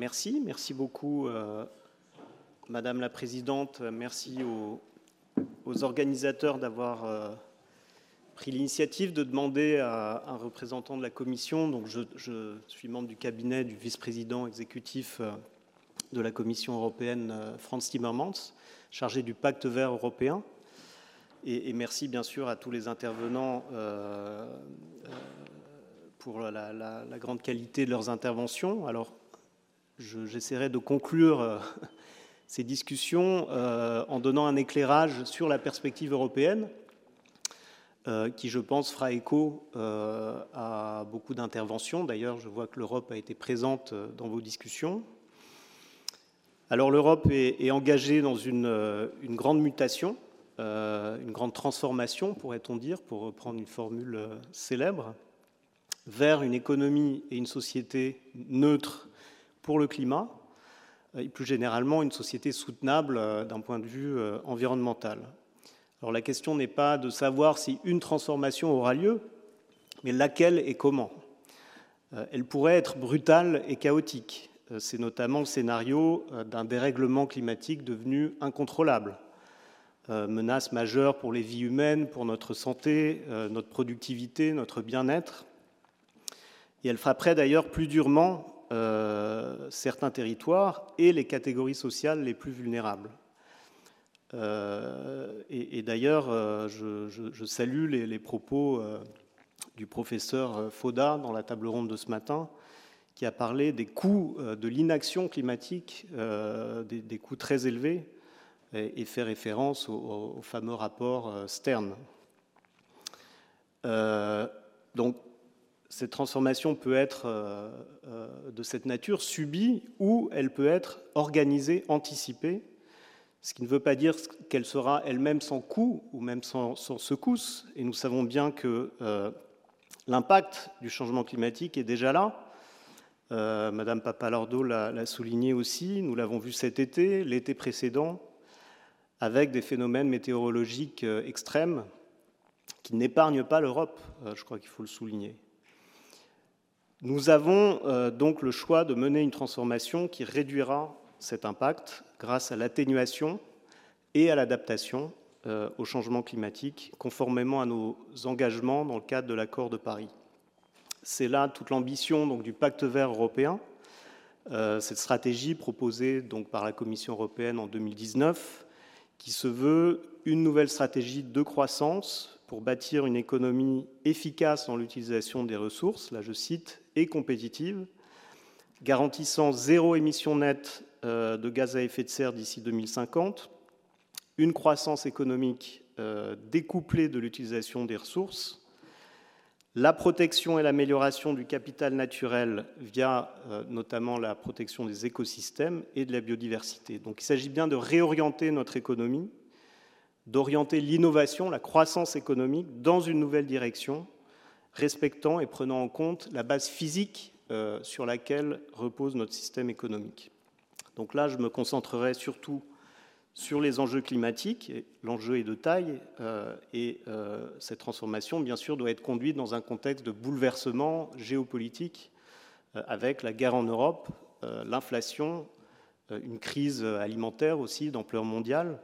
Merci, merci beaucoup euh, Madame la Présidente, merci aux, organisateurs d'avoir euh, pris l'initiative de demander à un représentant de la Commission, donc je, suis membre du cabinet du vice-président exécutif euh, de la Commission européenne, Franz Timmermans, chargé du pacte vert européen, et, merci bien sûr à tous les intervenants pour la, grande qualité de leurs interventions. Alors, j'essaierai de conclure euh, ces discussions euh, en donnant un éclairage sur la perspective européenne, euh, qui, je pense, fera écho à beaucoup d'interventions. D'ailleurs, je vois que l'Europe a été présente dans vos discussions. Alors, l'Europe est, engagée dans une, grande mutation, une grande transformation, pourrait-on dire, pour reprendre une formule célèbre vers une économie et une société neutre pour le climat et plus généralement une société soutenable euh, d'un point de vue euh, environnemental. Alors la question n'est pas de savoir si une transformation aura lieu, mais laquelle et comment. Euh, elle pourrait être brutale et chaotique. C'est notamment le scénario d'un dérèglement climatique devenu incontrôlable. Menace majeure pour les vies humaines, pour notre santé, notre productivité, notre bien-être. Et elle frapperait d'ailleurs plus durement euh, certains territoires et les catégories sociales les plus vulnérables. Euh, et, d'ailleurs, euh, je, salue les, propos du professeur Foda dans la table ronde de ce matin, qui a parlé des coûts de l'inaction climatique, des, coûts très élevés, et, fait référence au, au fameux rapport Stern. donc, cette transformation peut être euh, euh, de cette nature subie ou elle peut être organisée, anticipée, ce qui ne veut pas dire qu'elle sera elle-même sans coût ou même sans, secousse. Et nous savons bien que euh, l'impact du changement climatique est déjà là. Madame Papalordo l'a souligné aussi, nous l'avons vu cet été, l'été précédent, avec des phénomènes météorologiques extrêmes qui n'épargnent pas l'Europe, je crois qu'il faut le souligner. Nous avons euh, donc le choix de mener une transformation qui réduira cet impact grâce à l'atténuation et à l'adaptation euh, au changement climatique, conformément à nos engagements dans le cadre de l'accord de Paris. C'est là toute l'ambition du pacte vert européen, euh, cette stratégie proposée donc par la Commission européenne en 2019, qui se veut une nouvelle stratégie de croissance pour bâtir une économie efficace dans l'utilisation des ressources, là je cite, et compétitive, garantissant zéro émission nette euh, de gaz à effet de serre d'ici 2050, une croissance économique euh, découplée de l'utilisation des ressources, la protection et l'amélioration du capital naturel via euh, notamment la protection des écosystèmes et de la biodiversité. Donc il s'agit bien de réorienter notre économie d'orienter l'innovation, la croissance économique dans une nouvelle direction, respectant et prenant en compte la base physique euh, sur laquelle repose notre système économique. Donc là, je me concentrerai surtout sur les enjeux climatiques. L'enjeu est de taille euh, et euh, cette transformation, bien sûr, doit être conduite dans un contexte de bouleversement géopolitique avec la guerre en Europe, l'inflation, une crise alimentaire aussi d'ampleur mondiale,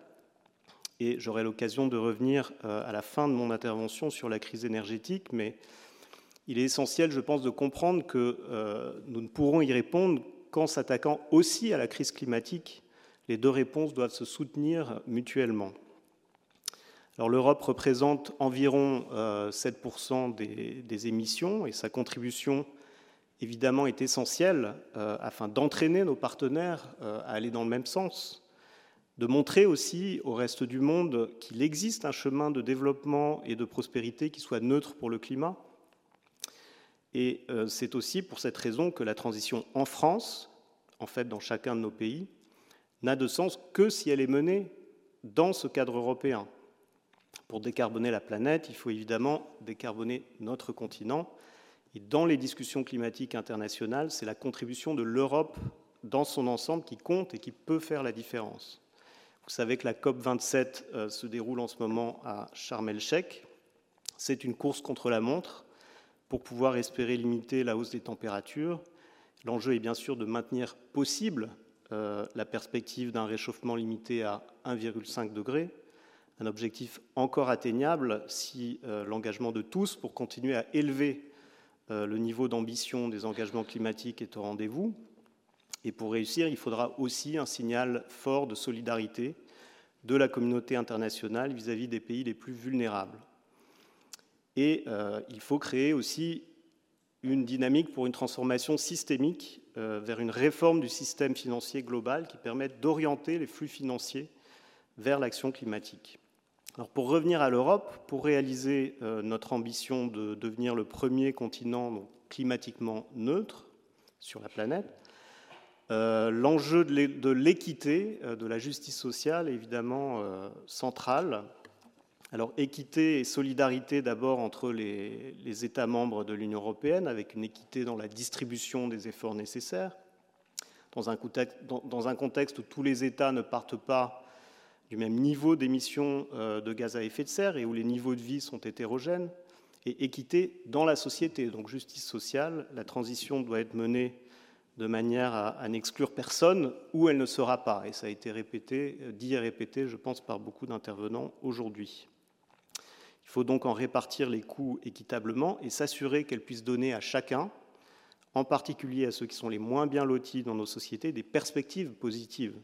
et j'aurai l'occasion de revenir euh, à la fin de mon intervention sur la crise énergétique, mais il est essentiel, je pense, de comprendre que euh, nous ne pourrons y répondre qu'en s'attaquant aussi à la crise climatique. Les deux réponses doivent se soutenir mutuellement. Alors l'Europe représente environ 7% euh, des, émissions et sa contribution évidemment est essentielle afin d'entraîner nos partenaires à aller dans le même sens de montrer aussi au reste du monde qu'il existe un chemin de développement et de prospérité qui soit neutre pour le climat. Et euh, c'est aussi pour cette raison que la transition en France, en fait dans chacun de nos pays, n'a de sens que si elle est menée dans ce cadre européen. Pour décarboner la planète, il faut évidemment décarboner notre continent. Et dans les discussions climatiques internationales, c'est la contribution de l'Europe dans son ensemble qui compte et qui peut faire la différence. Vous savez que la COP27 euh, se déroule en ce moment à Sharm el-Sheikh. C'est une course contre la montre pour pouvoir espérer limiter la hausse des températures. L'enjeu est bien sûr de maintenir possible euh, la perspective d'un réchauffement limité à 1,5 degré, un objectif encore atteignable si euh, l'engagement de tous pour continuer à élever le niveau d'ambition des engagements climatiques est au rendez-vous. Et pour réussir, il faudra aussi un signal fort de solidarité de la communauté internationale vis-à-vis des pays les plus vulnérables. Et il faut créer aussi une dynamique pour une transformation systémique euh, vers une réforme du système financier global qui permette d'orienter les flux financiers vers l'action climatique. Alors pour revenir à l'Europe, pour réaliser euh, notre ambition de devenir le premier continent climatiquement neutre sur la planète, euh, l'enjeu de l'équité, de la justice sociale est évidemment central alors équité et solidarité d'abord entre les, États membres de l'Union européenne, avec une équité dans la distribution des efforts nécessaires, dans un, contexte, où tous les États ne partent pas du même niveau d'émissions euh, de gaz à effet de serre et où les niveaux de vie sont hétérogènes, et équité dans la société, donc justice sociale. La transition doit être menée de manière à, n'exclure personne où elle ne sera pas. Et ça a été répété, dit et répété, je pense, par beaucoup d'intervenants aujourd'hui. Il faut donc en répartir les coûts équitablement et s'assurer qu'elle puisse donner à chacun, en particulier à ceux qui sont les moins bien lotis dans nos sociétés, des perspectives positives.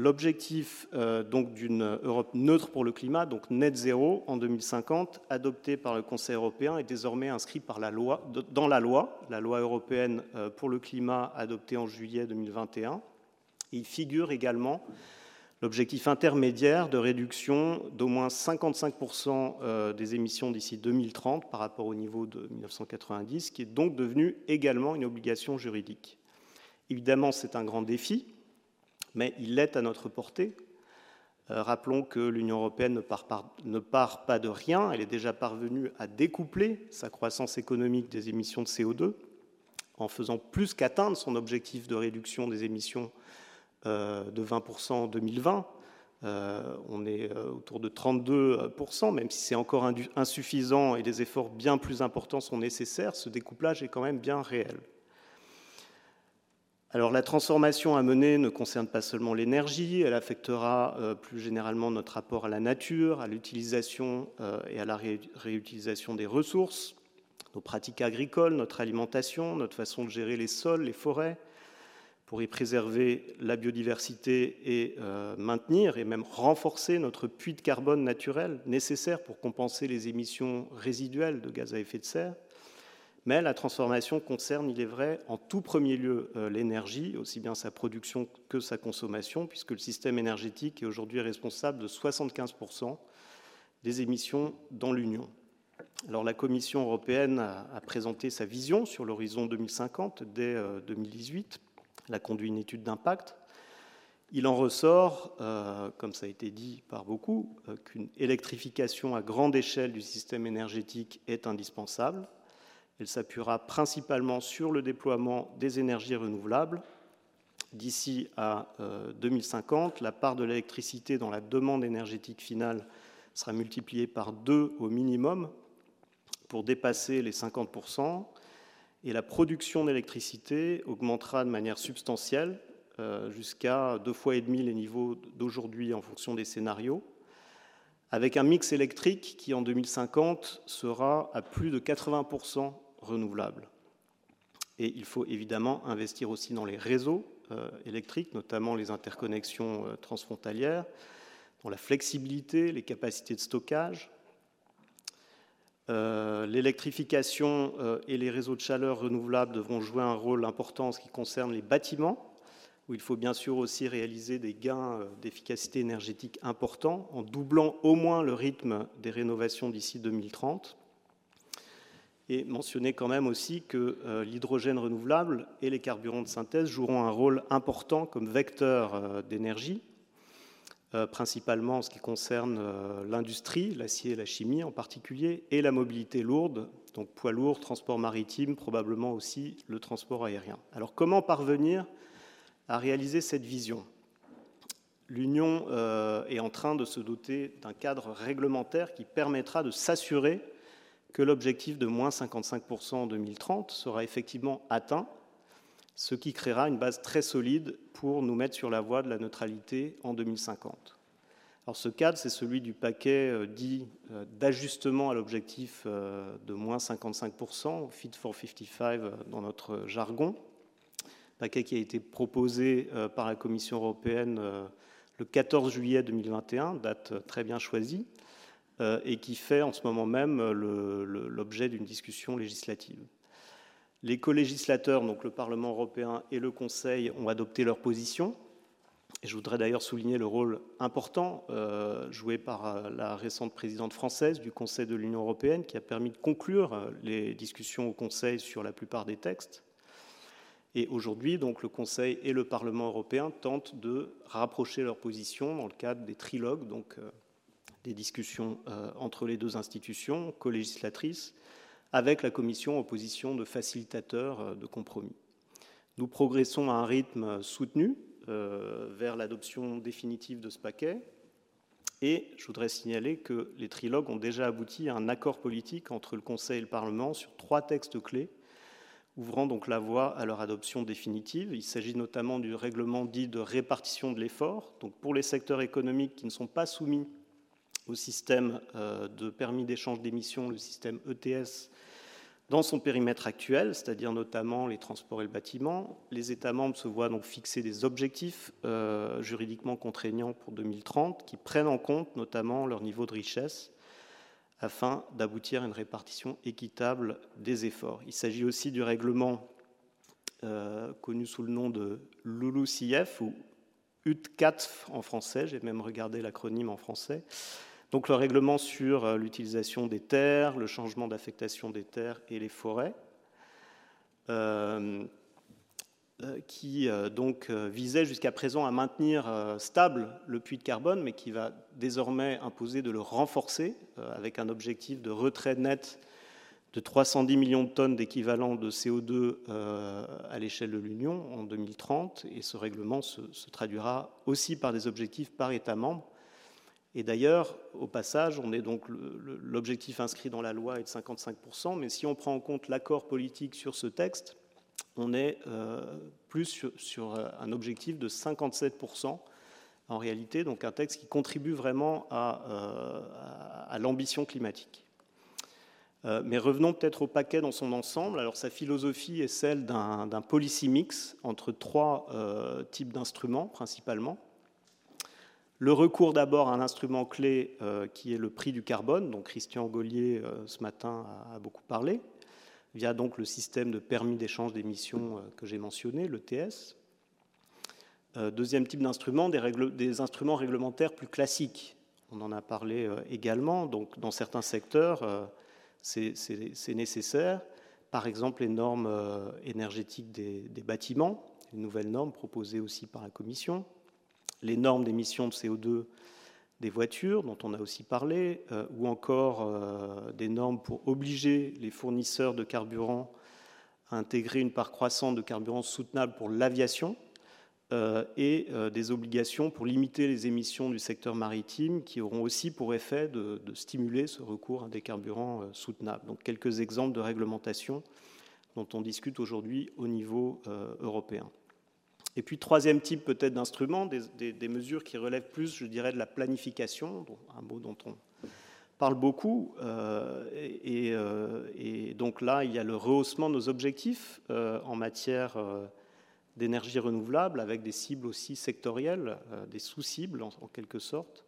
L'objectif euh, d'une Europe neutre pour le climat, donc net zéro en 2050, adopté par le Conseil européen, est désormais inscrit dans la loi, la loi européenne euh, pour le climat adoptée en juillet 2021. il figure également l'objectif intermédiaire de réduction d'au moins 55% euh, des émissions d'ici 2030 par rapport au niveau de 1990, qui est donc devenu également une obligation juridique. Évidemment, c'est un grand défi, mais il est à notre portée. Euh, rappelons que l'Union européenne ne part, pas de rien, elle est déjà parvenue à découpler sa croissance économique des émissions de CO2 en faisant plus qu'atteindre son objectif de réduction des émissions euh, de 20% en 2020. Euh, on est autour de 32%, même si c'est encore insuffisant et des efforts bien plus importants sont nécessaires, ce découplage est quand même bien réel. La transformation à mener ne concerne pas seulement l'énergie, elle affectera plus généralement notre rapport à la nature, à l'utilisation et à la réutilisation des ressources, nos pratiques agricoles, notre alimentation, notre façon de gérer les sols, les forêts, pour y préserver la biodiversité et euh, maintenir et même renforcer notre puits de carbone naturel nécessaire pour compenser les émissions résiduelles de gaz à effet de serre. Mais la transformation concerne, il est vrai, en tout premier lieu euh, l'énergie, aussi bien sa production que sa consommation, puisque le système énergétique est aujourd'hui responsable de 75% des émissions dans l'Union. Alors la Commission européenne a présenté sa vision sur l'horizon 2050 dès 2018 euh, elle a conduit une étude d'impact. Il en ressort, euh, comme ça a été dit par beaucoup, qu'une électrification à grande échelle du système énergétique est indispensable. Elle s'appuiera principalement sur le déploiement des énergies renouvelables. D'ici à 2050, euh, la part de l'électricité dans la demande énergétique finale sera multipliée par deux au minimum pour dépasser les 50% et la production d'électricité augmentera de manière substantielle euh, jusqu'à deux fois et demi les niveaux d'aujourd'hui en fonction des scénarios, avec un mix électrique qui en 2050 sera à plus de 80% renouvelable. Et il faut évidemment investir aussi dans les réseaux euh, électriques, notamment les interconnexions euh, transfrontalières, dans la flexibilité, les capacités de stockage, euh, l'électrification et les réseaux de chaleur renouvelables devront jouer un rôle important en ce qui concerne les bâtiments, où il faut bien sûr aussi réaliser des gains d'efficacité énergétique importants en doublant au moins le rythme des rénovations d'ici 2030. Et mentionner quand même aussi que l'hydrogène renouvelable et les carburants de synthèse joueront un rôle important comme vecteur d'énergie euh, principalement en ce qui concerne euh, l'industrie, l'acier et la chimie en particulier, et la mobilité lourde, donc poids lourd, transport maritime, probablement aussi le transport aérien. Alors comment parvenir à réaliser cette vision? L'Union euh, est en train de se doter d'un cadre réglementaire qui permettra de s'assurer que l'objectif de moins 55% en 2030 sera effectivement atteint ce qui créera une base très solide pour nous mettre sur la voie de la neutralité en 2050. Alors ce cadre, c'est celui du paquet euh, dit euh, d'ajustement à l'objectif euh, de moins 55%, Fit for 55 dans notre jargon, paquet qui a été proposé par la Commission européenne le 14 juillet 2021, date très bien choisie, et qui fait en ce moment même l'objet d'une discussion législative. Les co-législateurs, donc le Parlement européen et le Conseil, ont adopté leur position. Et je voudrais d'ailleurs souligner le rôle important euh, joué par euh, la récente présidente française du Conseil de l'Union européenne qui a permis de conclure euh, les discussions au Conseil sur la plupart des textes. Et aujourd'hui, donc, le Conseil et le Parlement européen tentent de rapprocher leurs positions dans le cadre des trilogues, donc des discussions entre les deux institutions co-législatrices, avec la Commission en position de facilitateur euh, de compromis. Nous progressons à un rythme soutenu euh, vers l'adoption définitive de ce paquet. Et je voudrais signaler que les trilogues ont déjà abouti à un accord politique entre le Conseil et le Parlement sur trois textes clés, ouvrant donc la voie à leur adoption définitive. Il s'agit notamment du règlement dit de répartition de l'effort. Donc pour les secteurs économiques qui ne sont pas soumis au système euh, de permis d'échange d'émissions, le système ETS, dans son périmètre actuel, c'est-à-dire notamment les transports et le bâtiment. Les États membres se voient donc fixer des objectifs euh, juridiquement contraignants pour 2030 qui prennent en compte notamment leur niveau de richesse afin d'aboutir à une répartition équitable des efforts. Il s'agit aussi du règlement euh, connu sous le nom de LULUCF ou UTCATF en français, j'ai même regardé l'acronyme en français, donc le règlement sur euh, l'utilisation des terres, le changement d'affectation des terres et les forêts, euh, euh, qui donc visait jusqu'à présent à maintenir stable le puits de carbone, mais qui va désormais imposer de le renforcer avec un objectif de retrait net de 310 millions de tonnes d'équivalent de CO2 à l'échelle de l'Union en 2030. Et ce règlement se, traduira aussi par des objectifs par État membre et d'ailleurs, au passage, on est donc l'objectif inscrit dans la loi est de 55%, mais si on prend en compte l'accord politique sur ce texte, on est euh, plus sur, euh, un objectif de 57% en réalité, donc un texte qui contribue vraiment à, euh, l'ambition climatique. mais revenons peut-être au paquet dans son ensemble. Alors sa philosophie est celle d'un policy mix entre trois types d'instruments principalement. Le recours d'abord à un instrument clé euh, qui est le prix du carbone, dont Christian Gaulier euh, ce matin a, beaucoup parlé, via donc le système de permis d'échange d'émissions euh, que j'ai mentionné, l'ETS. deuxième type d'instrument, des, instruments réglementaires plus classiques. On en a parlé également. Donc, dans certains secteurs, c'est nécessaire. Par exemple, les normes énergétiques des, des bâtiments, les nouvelles normes proposées aussi par la Commission les normes d'émissions de CO2 des voitures, dont on a aussi parlé, euh, ou encore euh, des normes pour obliger les fournisseurs de carburant à intégrer une part croissante de carburant soutenable pour l'aviation, euh, et des obligations pour limiter les émissions du secteur maritime qui auront aussi pour effet de, stimuler ce recours à des carburants soutenables. Donc quelques exemples de réglementation dont on discute aujourd'hui au niveau européen. Et puis, troisième type peut-être d'instrument, des, mesures qui relèvent plus, je dirais, de la planification, un mot dont on parle beaucoup. Euh, euh, et, donc là, il y a le rehaussement de nos objectifs euh, en matière d'énergie renouvelable, avec des cibles aussi sectorielles, des sous-cibles en, quelque sorte.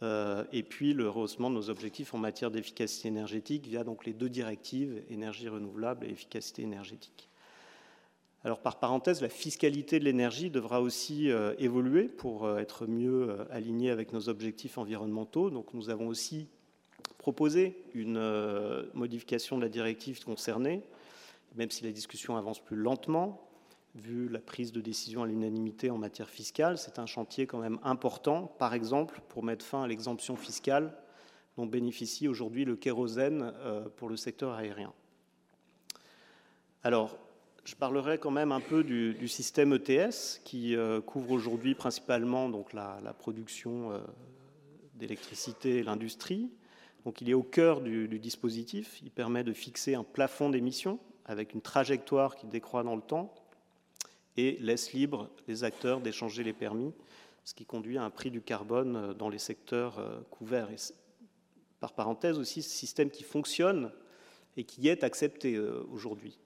et puis le rehaussement de nos objectifs en matière d'efficacité énergétique via donc les deux directives, énergie renouvelable et efficacité énergétique. Alors par parenthèse, la fiscalité de l'énergie devra aussi euh, évoluer pour euh, être mieux euh, alignée avec nos objectifs environnementaux. Donc nous avons aussi proposé une modification de la directive concernée, même si la discussion avance plus lentement, vu la prise de décision à l'unanimité en matière fiscale. C'est un chantier quand même important, par exemple, pour mettre fin à l'exemption fiscale dont bénéficie aujourd'hui le kérosène pour le secteur aérien. Alors, je parlerai quand même un peu du, système ETS qui euh, couvre aujourd'hui principalement donc, la, production euh, d'électricité et l'industrie. Donc, il est au cœur du, dispositif. Il permet de fixer un plafond d'émissions avec une trajectoire qui décroît dans le temps. et laisse libre les acteurs d'échanger les permis, ce qui conduit à un prix du carbone dans les secteurs couverts. Et par parenthèse aussi, ce système qui fonctionne et qui est accepté aujourd'hui.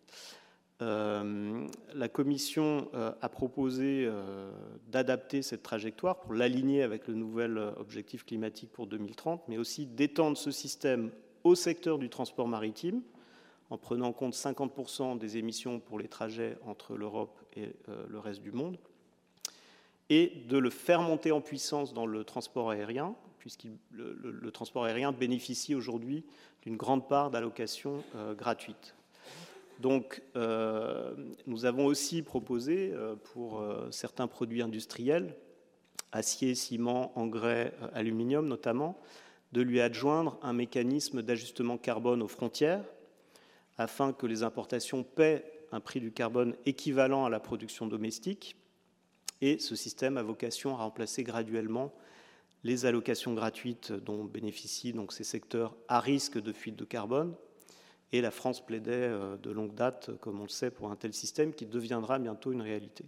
Euh, la Commission euh, a proposé euh, d'adapter cette trajectoire pour l'aligner avec le nouvel objectif climatique pour 2030, mais aussi d'étendre ce système au secteur du transport maritime, en prenant en compte 50% des émissions pour les trajets entre l'Europe et le reste du monde, et de le faire monter en puissance dans le transport aérien, puisque le, transport aérien bénéficie aujourd'hui d'une grande part d'allocations gratuites. Donc, euh, nous avons aussi proposé euh, pour euh, certains produits industriels, acier, ciment, engrais, aluminium notamment, de lui adjoindre un mécanisme d'ajustement carbone aux frontières afin que les importations paient un prix du carbone équivalent à la production domestique. Et ce système a vocation à remplacer graduellement les allocations gratuites dont bénéficient donc ces secteurs à risque de fuite de carbone et la France plaidait euh, de longue date, comme on le sait, pour un tel système qui deviendra bientôt une réalité.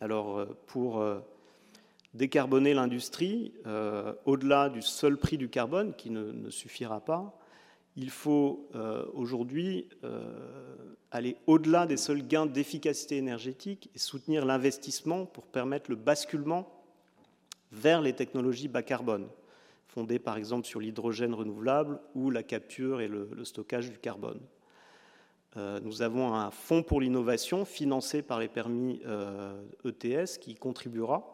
Alors, euh, pour euh, décarboner l'industrie, au-delà du seul prix du carbone, qui ne, suffira pas, il faut aujourd'hui aller au-delà des seuls gains d'efficacité énergétique et soutenir l'investissement pour permettre le basculement vers les technologies bas carbone fondée par exemple sur l'hydrogène renouvelable ou la capture et le, stockage du carbone. Euh, nous avons un fonds pour l'innovation financé par les permis ETS euh, e qui contribuera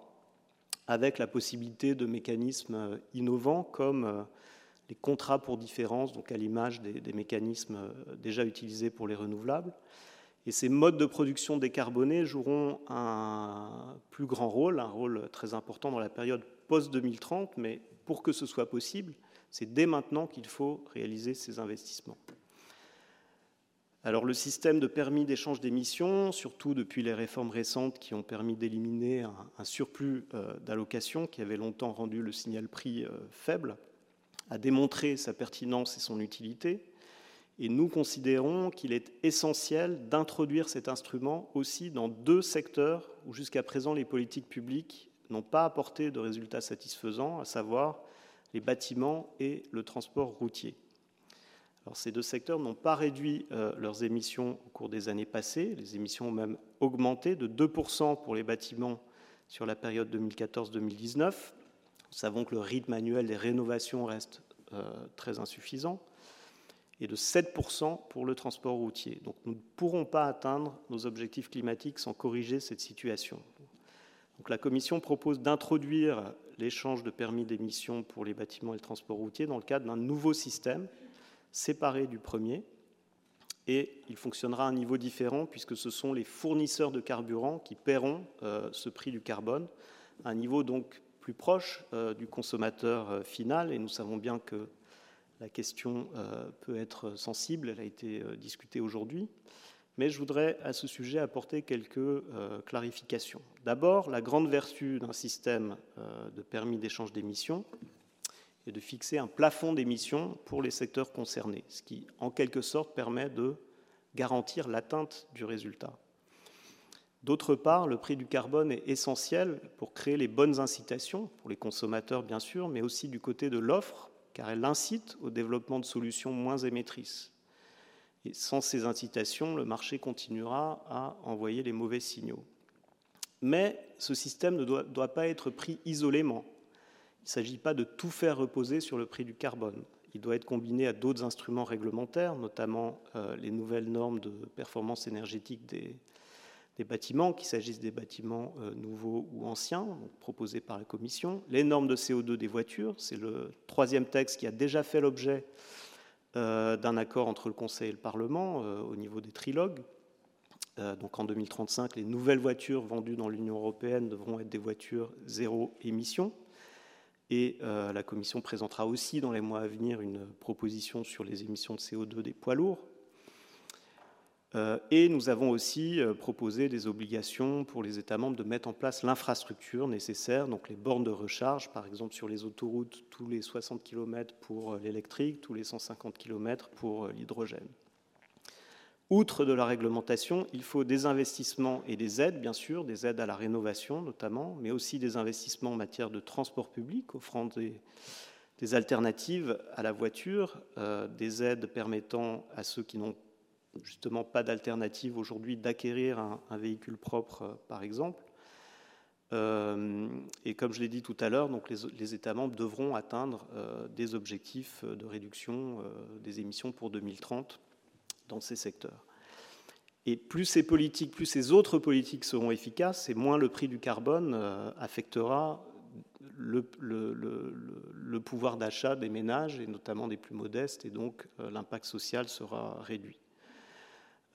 avec la possibilité de mécanismes innovants comme euh, les contrats pour différence, donc à l'image des, des, mécanismes déjà utilisés pour les renouvelables. Et ces modes de production décarbonés joueront un plus grand rôle, un rôle très important dans la période post-2030, mais pour que ce soit possible, c'est dès maintenant qu'il faut réaliser ces investissements. Alors le système de permis d'échange d'émissions, surtout depuis les réformes récentes qui ont permis d'éliminer un, surplus euh, d'allocations qui avait longtemps rendu le signal prix euh, faible, a démontré sa pertinence et son utilité. Et nous considérons qu'il est essentiel d'introduire cet instrument aussi dans deux secteurs où jusqu'à présent les politiques publiques n'ont pas apporté de résultats satisfaisants, à savoir les bâtiments et le transport routier. Alors, ces deux secteurs n'ont pas réduit euh, leurs émissions au cours des années passées. Les émissions ont même augmenté de 2% pour les bâtiments sur la période 2014-2019. Nous savons que le rythme annuel des rénovations reste euh, très insuffisant et de 7% pour le transport routier. Donc nous ne pourrons pas atteindre nos objectifs climatiques sans corriger cette situation la Commission propose d'introduire l'échange de permis d'émission pour les bâtiments et le transport routier dans le cadre d'un nouveau système séparé du premier. Et il fonctionnera à un niveau différent puisque ce sont les fournisseurs de carburant qui paieront euh, ce prix du carbone, un niveau donc plus proche euh, du consommateur euh, final. Et nous savons bien que la question peut être sensible, elle a été discutée aujourd'hui mais je voudrais à ce sujet apporter quelques euh, clarifications. D'abord, la grande vertu d'un système euh, de permis d'échange d'émissions est de fixer un plafond d'émissions pour les secteurs concernés, ce qui, en quelque sorte, permet de garantir l'atteinte du résultat. D'autre part, le prix du carbone est essentiel pour créer les bonnes incitations, pour les consommateurs bien sûr, mais aussi du côté de l'offre, car elle incite au développement de solutions moins émettrices. Et sans ces incitations, le marché continuera à envoyer les mauvais signaux. Mais ce système ne doit, pas être pris isolément. Il ne s'agit pas de tout faire reposer sur le prix du carbone. Il doit être combiné à d'autres instruments réglementaires, notamment euh, les nouvelles normes de performance énergétique des, bâtiments, qu'il s'agisse des bâtiments euh, nouveaux ou anciens, proposés par la Commission, les normes de CO2 des voitures, c'est le troisième texte qui a déjà fait l'objet d'un accord entre le Conseil et le Parlement euh, au niveau des trilogues. Euh, donc en 2035, les nouvelles voitures vendues dans l'Union européenne devront être des voitures zéro émission. Et la Commission présentera aussi dans les mois à venir une proposition sur les émissions de CO2 des poids lourds. Euh, et nous avons aussi euh, proposé des obligations pour les États membres de mettre en place l'infrastructure nécessaire, donc les bornes de recharge, par exemple sur les autoroutes, tous les 60 km pour euh, l'électrique, tous les 150 km pour l'hydrogène. Outre de la réglementation, il faut des investissements et des aides, bien sûr, des aides à la rénovation notamment, mais aussi des investissements en matière de transport public, offrant des, alternatives à la voiture, des aides permettant à ceux qui n'ont justement pas d'alternative aujourd'hui d'acquérir un, véhicule propre, euh, par exemple. Euh, et comme je l'ai dit tout à l'heure, donc les, États membres devront atteindre des objectifs de réduction des émissions pour 2030 dans ces secteurs. Et plus ces politiques, plus ces autres politiques seront efficaces, et moins le prix du carbone euh, affectera le, pouvoir d'achat des ménages, et notamment des plus modestes, et donc euh, l'impact social sera réduit.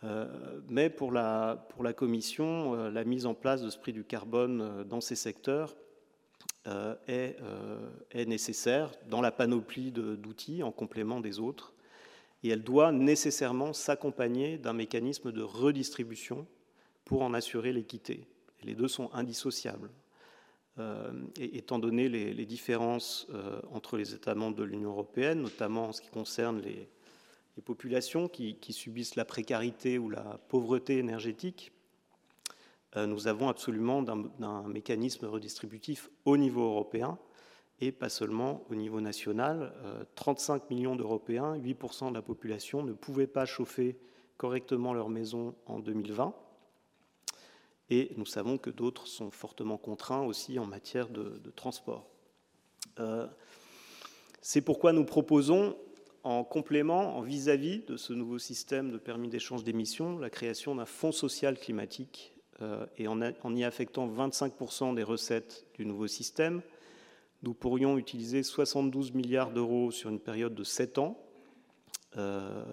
Euh, mais pour la, Commission, la mise en place de ce prix du carbone dans ces secteurs est, nécessaire dans la panoplie d'outils en complément des autres et elle doit nécessairement s'accompagner d'un mécanisme de redistribution pour en assurer l'équité. Les deux sont indissociables. Euh, étant donné les, différences euh, entre les États membres de l'Union européenne, notamment en ce qui concerne les, populations qui, subissent la précarité ou la pauvreté énergétique, euh, nous avons absolument d'un mécanisme redistributif au niveau européen et pas seulement au niveau national. 35 euh, millions d'Européens, 8% de la population, ne pouvaient pas chauffer correctement leur maison en 2020. Et nous savons que d'autres sont fortement contraints aussi en matière de, transport. Euh, c'est pourquoi nous proposons, en complément, en vis-à-vis de ce nouveau système de permis d'échange d'émissions, la création d'un fonds social climatique euh, et en, y affectant 25% des recettes du nouveau système, nous pourrions utiliser 72 milliards d'euros sur une période de 7 ans. Euh,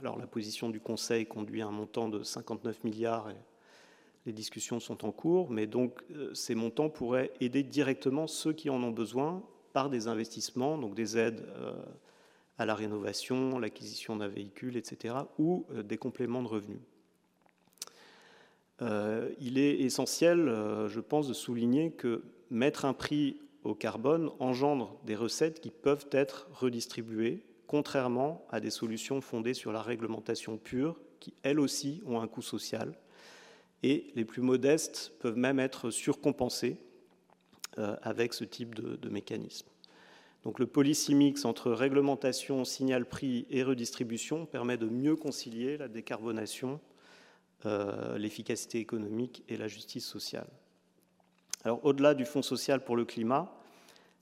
alors la position du Conseil conduit à un montant de 59 milliards et les discussions sont en cours, mais donc euh, ces montants pourraient aider directement ceux qui en ont besoin par des investissements, donc des aides à la rénovation, l'acquisition d'un véhicule, etc., ou des compléments de revenus. il est essentiel, je pense, de souligner que mettre un prix au carbone engendre des recettes qui peuvent être redistribuées, contrairement à des solutions fondées sur la réglementation pure, qui elles aussi ont un coût social. Et les plus modestes peuvent même être surcompensés euh, avec ce type de, mécanisme. Donc le policy mix entre réglementation, signal prix et redistribution permet de mieux concilier la décarbonation, euh, l'efficacité économique et la justice sociale. Alors au-delà du Fonds social pour le climat,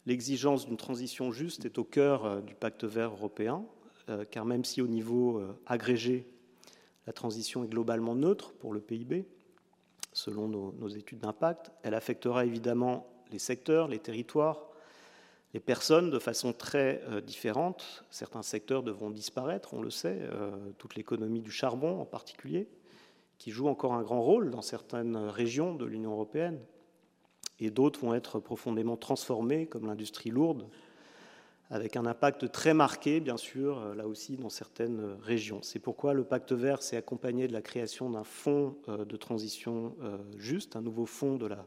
L'exigence d'une transition juste est au cœur euh, du pacte vert européen, euh, car même si au niveau agrégé, la transition est globalement neutre pour le PIB, selon nos, études d'impact, elle affectera évidemment les secteurs, les territoires, les personnes de façon très différente. Certains secteurs devront disparaître, on le sait, toute l'économie du charbon en particulier, qui joue encore un grand rôle dans certaines régions de l'Union européenne, et d'autres vont être profondément transformées, comme l'industrie lourde, avec un impact très marqué, bien sûr, euh, là aussi, dans certaines régions. C'est pourquoi le pacte vert s'est accompagné de la création d'un fonds euh, de transition euh, juste, un nouveau fonds de la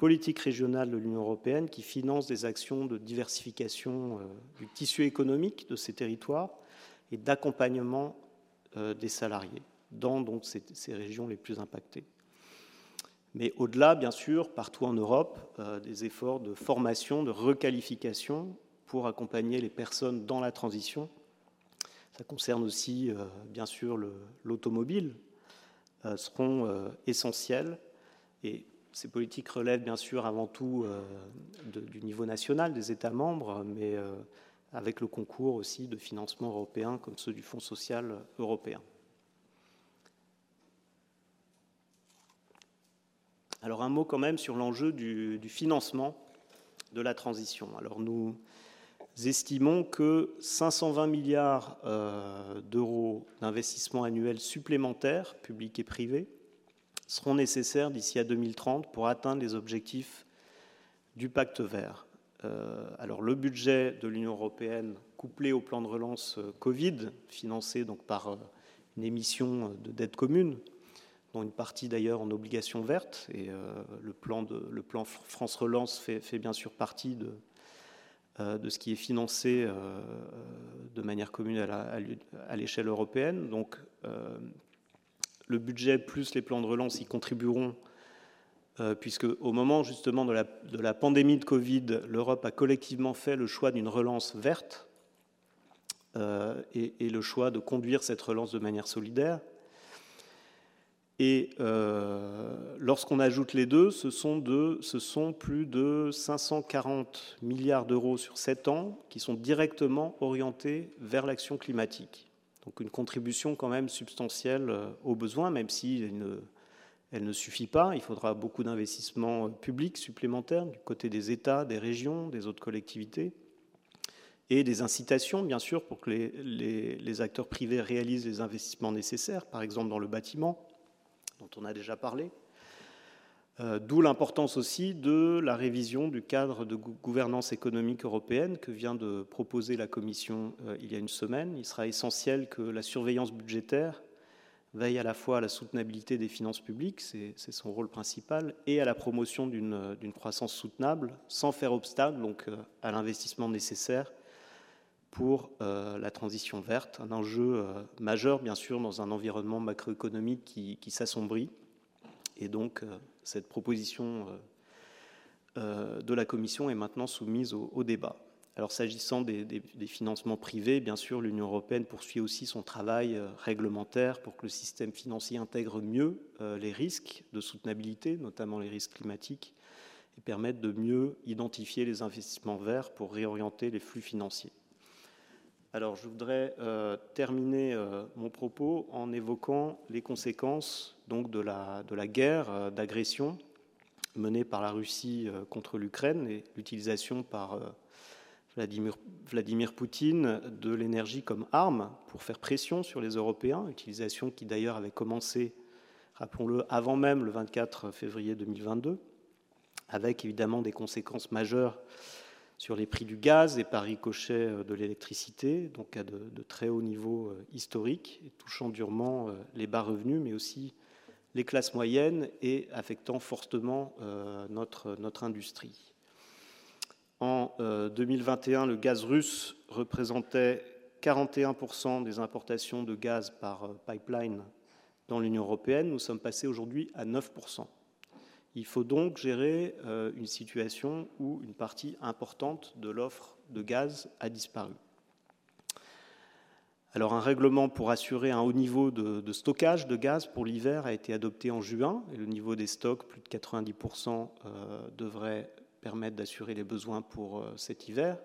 politique régionale de l'Union européenne qui finance des actions de diversification du tissu économique de ces territoires et d'accompagnement des salariés dans donc, ces régions les plus impactées mais au-delà, bien sûr, partout en Europe, euh, des efforts de formation, de requalification pour accompagner les personnes dans la transition. Ça concerne aussi, euh, bien sûr, l'automobile, euh, seront essentiels. Et ces politiques relèvent, bien sûr, avant tout du niveau national des États membres, mais avec le concours aussi de financements européens comme ceux du Fonds social européen. Alors un mot quand même sur l'enjeu du, financement de la transition. Alors nous estimons que 520 milliards euh, d'euros d'investissements annuels supplémentaires, publics et privés, seront nécessaires d'ici à 2030 pour atteindre les objectifs du pacte vert. Euh, alors le budget de l'Union européenne, couplé au plan de relance euh, Covid, financé donc par une émission de dette commune, dont une partie d'ailleurs en obligation verte, et euh, le, plan France Relance fait, fait, bien sûr partie de, de ce qui est financé de manière commune à l'échelle européenne. Donc, le budget plus les plans de relance y contribueront, puisque au moment justement de la, pandémie de Covid, l'Europe a collectivement fait le choix d'une relance verte et, et, le choix de conduire cette relance de manière solidaire. Et euh, lorsqu'on ajoute les deux, ce sont, de, ce sont, plus de 540 milliards d'euros sur 7 ans qui sont directement orientés vers l'action climatique. Donc une contribution quand même substantielle euh, aux besoins, même si elle ne, suffit pas. Il faudra beaucoup d'investissements publics supplémentaires du côté des États, des régions, des autres collectivités, et des incitations, bien sûr, pour que les acteurs privés réalisent les investissements nécessaires, par exemple dans le bâtiment dont on a déjà parlé. Euh, d'où l'importance aussi de la révision du cadre de gouvernance économique européenne que vient de proposer la Commission euh, il y a une semaine. Il sera essentiel que la surveillance budgétaire veille à la fois à la soutenabilité des finances publiques, c'est son rôle principal, et à la promotion d'une croissance soutenable, sans faire obstacle donc, euh, à l'investissement nécessaire pour la transition verte, un enjeu majeur bien sûr dans un environnement macroéconomique qui, s'assombrit. Et donc cette proposition de la Commission est maintenant soumise au, débat. Alors s'agissant des, financements privés, bien sûr l'Union européenne poursuit aussi son travail réglementaire pour que le système financier intègre mieux les risques de soutenabilité, notamment les risques climatiques, et permette de mieux identifier les investissements verts pour réorienter les flux financiers. Alors, je voudrais euh, terminer euh, mon propos en évoquant les conséquences donc, de, la, de la guerre euh, d'agression menée par la Russie contre l'Ukraine et l'utilisation par Vladimir, Vladimir, Poutine de l'énergie comme arme pour faire pression sur les Européens, utilisation qui d'ailleurs avait commencé, rappelons-le, avant même le 24 février 2022, avec évidemment des conséquences majeures sur les prix du gaz et par ricochet euh, de l'électricité, donc à de, très hauts niveaux euh, historiques, touchant durement euh, les bas revenus, mais aussi les classes moyennes et affectant fortement notre, notre industrie. En 2021, le gaz russe représentait 41% des importations de gaz par pipeline dans l'Union européenne. Nous sommes passés aujourd'hui à 9%. Il faut donc gérer euh, une situation où une partie importante de l'offre de gaz a disparu. Alors un règlement pour assurer un haut niveau de, stockage de gaz pour l'hiver a été adopté en juin et le niveau des stocks, plus de 90%, euh, devrait permettre d'assurer les besoins pour euh, cet hiver.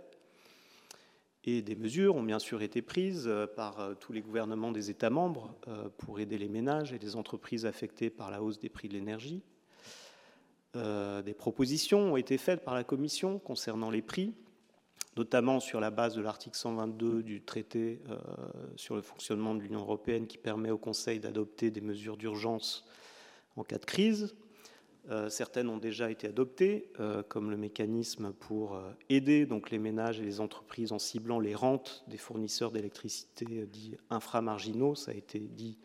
Et des mesures ont bien sûr été prises par tous les gouvernements des États membres pour aider les ménages et les entreprises affectées par la hausse des prix de l'énergie. Euh, des propositions ont été faites par la Commission concernant les prix, notamment sur la base de l'article 122 du traité euh, sur le fonctionnement de l'Union européenne qui permet au Conseil d'adopter des mesures d'urgence en cas de crise. Euh, certaines ont déjà été adoptées, comme le mécanisme pour aider donc les ménages et les entreprises en ciblant les rentes des fournisseurs d'électricité dits inframarginaux, ça a été dit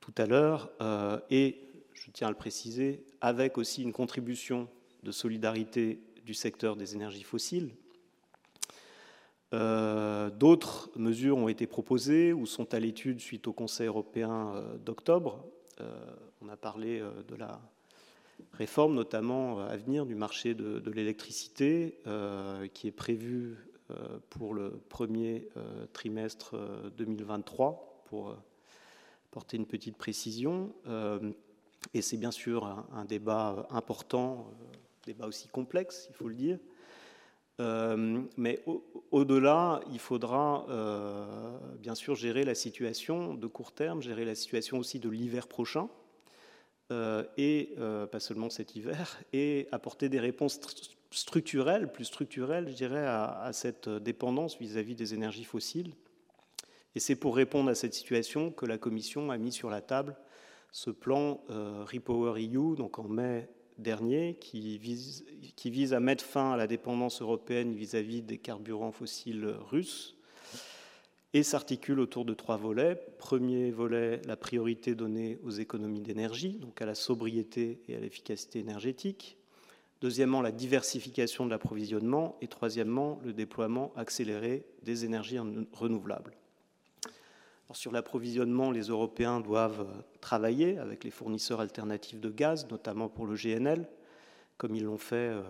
tout à l'heure, et je tiens à le préciser, avec aussi une contribution de solidarité du secteur des énergies fossiles. Euh, D'autres mesures ont été proposées ou sont à l'étude suite au Conseil européen euh, d'octobre. Euh, on a parlé de la réforme notamment à venir du marché de, l'électricité qui est prévue pour le premier trimestre 2023 pour porter une petite précision. Et c'est bien sûr un, débat important, un euh, débat aussi complexe, il faut le dire. Euh, mais au-delà, au il faudra euh, bien sûr gérer la situation de court terme, gérer la situation aussi de l'hiver prochain, euh, et euh, pas seulement cet hiver, et apporter des réponses structurelles, plus structurelles, je dirais, à, cette dépendance vis-à-vis -vis des énergies fossiles. Et c'est pour répondre à cette situation que la Commission a mis sur la table ce plan euh, Repower EU, donc en mai dernier, qui vise, à mettre fin à la dépendance européenne vis-à-vis -vis des carburants fossiles russes et s'articule autour de trois volets. Premier volet, la priorité donnée aux économies d'énergie, donc à la sobriété et à l'efficacité énergétique. Deuxièmement, la diversification de l'approvisionnement. Et troisièmement, le déploiement accéléré des énergies renouvelables. Sur l'approvisionnement, les Européens doivent travailler avec les fournisseurs alternatifs de gaz, notamment pour le GNL, comme ils l'ont fait euh,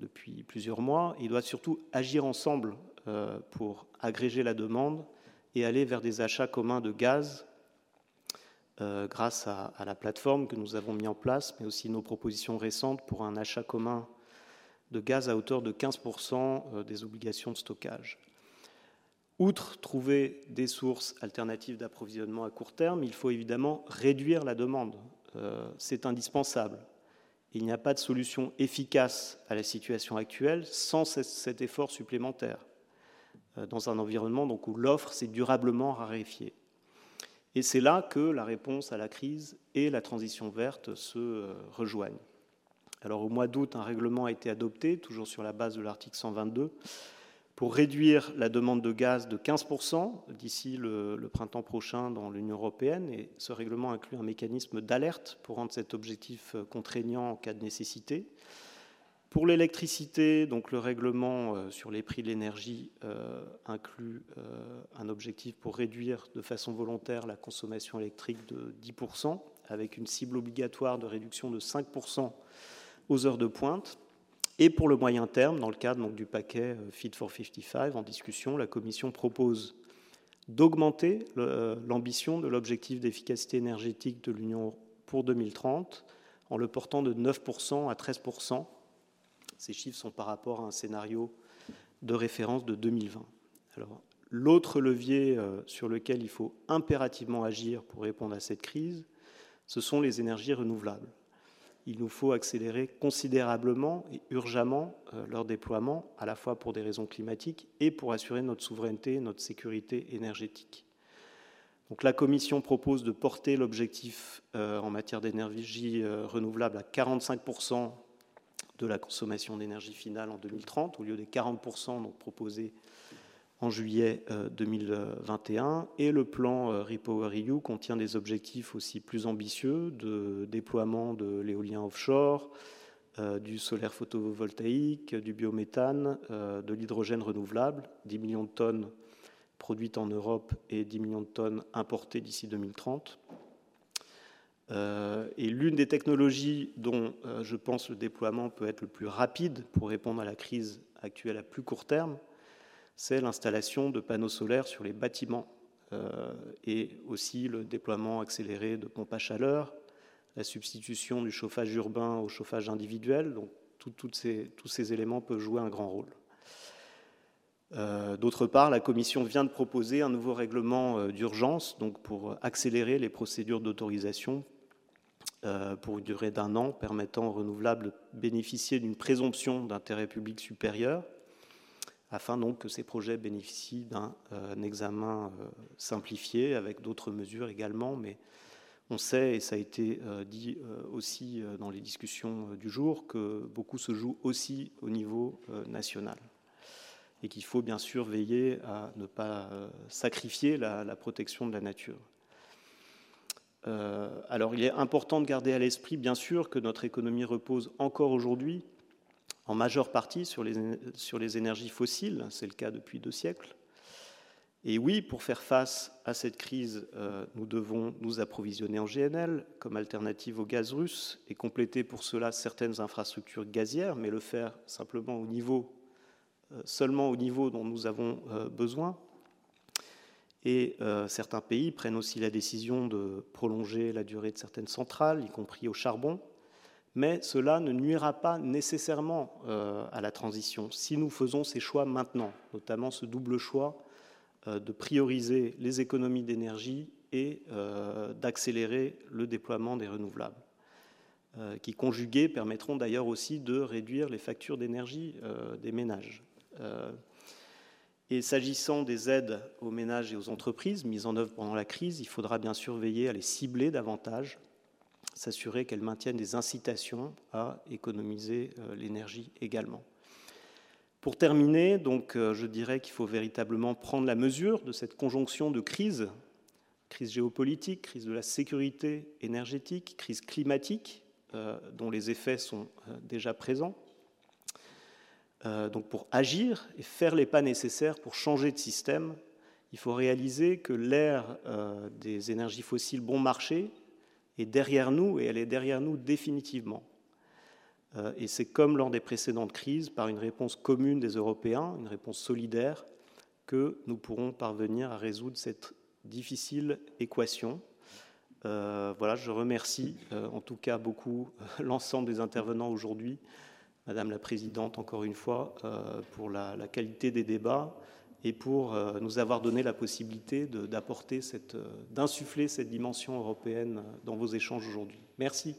depuis plusieurs mois. Ils doivent surtout agir ensemble euh, pour agréger la demande et aller vers des achats communs de gaz euh, grâce à, la plateforme que nous avons mis en place, mais aussi nos propositions récentes pour un achat commun de gaz à hauteur de 15% des obligations de stockage. Outre trouver des sources alternatives d'approvisionnement à court terme, il faut évidemment réduire la demande. C'est indispensable. Il n'y a pas de solution efficace à la situation actuelle sans cet effort supplémentaire euh, dans un environnement donc, où l'offre s'est durablement raréfiée. Et c'est là que la réponse à la crise et la transition verte se euh, rejoignent. Alors au mois d'août, un règlement a été adopté, toujours sur la base de l'article 122, pour réduire la demande de gaz de 15% d'ici le, printemps prochain dans l'Union européenne. Et ce règlement inclut un mécanisme d'alerte pour rendre cet objectif euh, contraignant en cas de nécessité. Pour l'électricité, le règlement euh, sur les prix de l'énergie euh, inclut un objectif pour réduire de façon volontaire la consommation électrique de 10%, avec une cible obligatoire de réduction de 5% aux heures de pointe. Et pour le moyen terme, dans le cadre du paquet euh, Fit for 55 en discussion, la Commission propose d'augmenter euh, l'ambition de l'objectif d'efficacité énergétique de l'Union pour 2030 en le portant de 9% à 13%. Ces chiffres sont par rapport à un scénario de référence de 2020. Alors, l'autre levier euh, sur lequel il faut impérativement agir pour répondre à cette crise, ce sont les énergies renouvelables il nous faut accélérer considérablement et urgemment euh, leur déploiement, à la fois pour des raisons climatiques et pour assurer notre souveraineté, notre sécurité énergétique. La Commission propose de porter l'objectif euh, en matière d'énergie euh, renouvelable à 45% de la consommation d'énergie finale en 2030, au lieu des 40% donc proposés en juillet 2021. Euh, et le plan euh, REPowerEU contient des objectifs aussi plus ambitieux de déploiement de l'éolien offshore, euh, du solaire photovoltaïque, du biométhane, de l'hydrogène renouvelable, 10 millions de tonnes produites en Europe et 10 millions de tonnes importées d'ici 2030. et l'une des technologies dont je pense le déploiement peut être le plus rapide pour répondre à la crise actuelle à plus court terme, c'est l'installation de panneaux solaires sur les bâtiments euh, et aussi le déploiement accéléré de pompes à chaleur, la substitution du chauffage urbain au chauffage individuel. Donc, tous ces éléments peuvent jouer un grand rôle. Euh, d'autre part, la Commission vient de proposer un nouveau règlement euh, d'urgence pour accélérer les procédures d'autorisation pour une durée d'un an, permettant aux renouvelables de bénéficier d'une présomption d'intérêt public supérieur afin donc que ces projets bénéficient d'un euh, examen euh, simplifié avec d'autres mesures également. Mais on sait, et ça a été euh, dit aussi dans les discussions du jour, que beaucoup se joue aussi au niveau national et qu'il faut bien sûr veiller à ne pas sacrifier la, la, protection de la nature. alors il est important de garder à l'esprit, bien sûr, que notre économie repose encore aujourd'hui en majeure partie sur les, sur les énergies fossiles, c'est le cas depuis deux siècles. Et oui, pour faire face à cette crise, euh, nous devons nous approvisionner en GNL comme alternative au gaz russe et compléter pour cela certaines infrastructures gazières, mais le faire simplement au niveau, euh, seulement au niveau dont nous avons euh, besoin. Et certains pays prennent aussi la décision de prolonger la durée de certaines centrales, y compris au charbon, mais cela ne nuira pas nécessairement euh, à la transition si nous faisons ces choix maintenant, notamment ce double choix euh, de prioriser les économies d'énergie et euh, d'accélérer le déploiement des renouvelables, qui conjugués permettront d'ailleurs aussi de réduire les factures d'énergie des ménages. Et s'agissant des aides aux ménages et aux entreprises mises en œuvre pendant la crise, il faudra bien sûr veiller à les cibler davantage s'assurer qu'elles maintiennent des incitations à économiser euh, l'énergie également. Pour terminer, euh, je dirais qu'il faut véritablement prendre la mesure de cette conjonction de crises, crise géopolitique, crise de la sécurité énergétique, crise climatique, euh, dont les effets sont déjà présents donc pour agir et faire les pas nécessaires pour changer de système, il faut réaliser que l'ère des énergies fossiles bon marché est derrière nous et elle est derrière nous définitivement. Et c'est comme lors des précédentes crises, par une réponse commune des Européens, une réponse solidaire, que nous pourrons parvenir à résoudre cette difficile équation. Euh, voilà, je remercie euh, en tout cas beaucoup euh, l'ensemble des intervenants aujourd'hui, Madame la Présidente, encore une fois, pour la, qualité des débats et pour nous avoir donné la possibilité d'apporter, d'insuffler cette dimension européenne dans vos échanges aujourd'hui. Merci.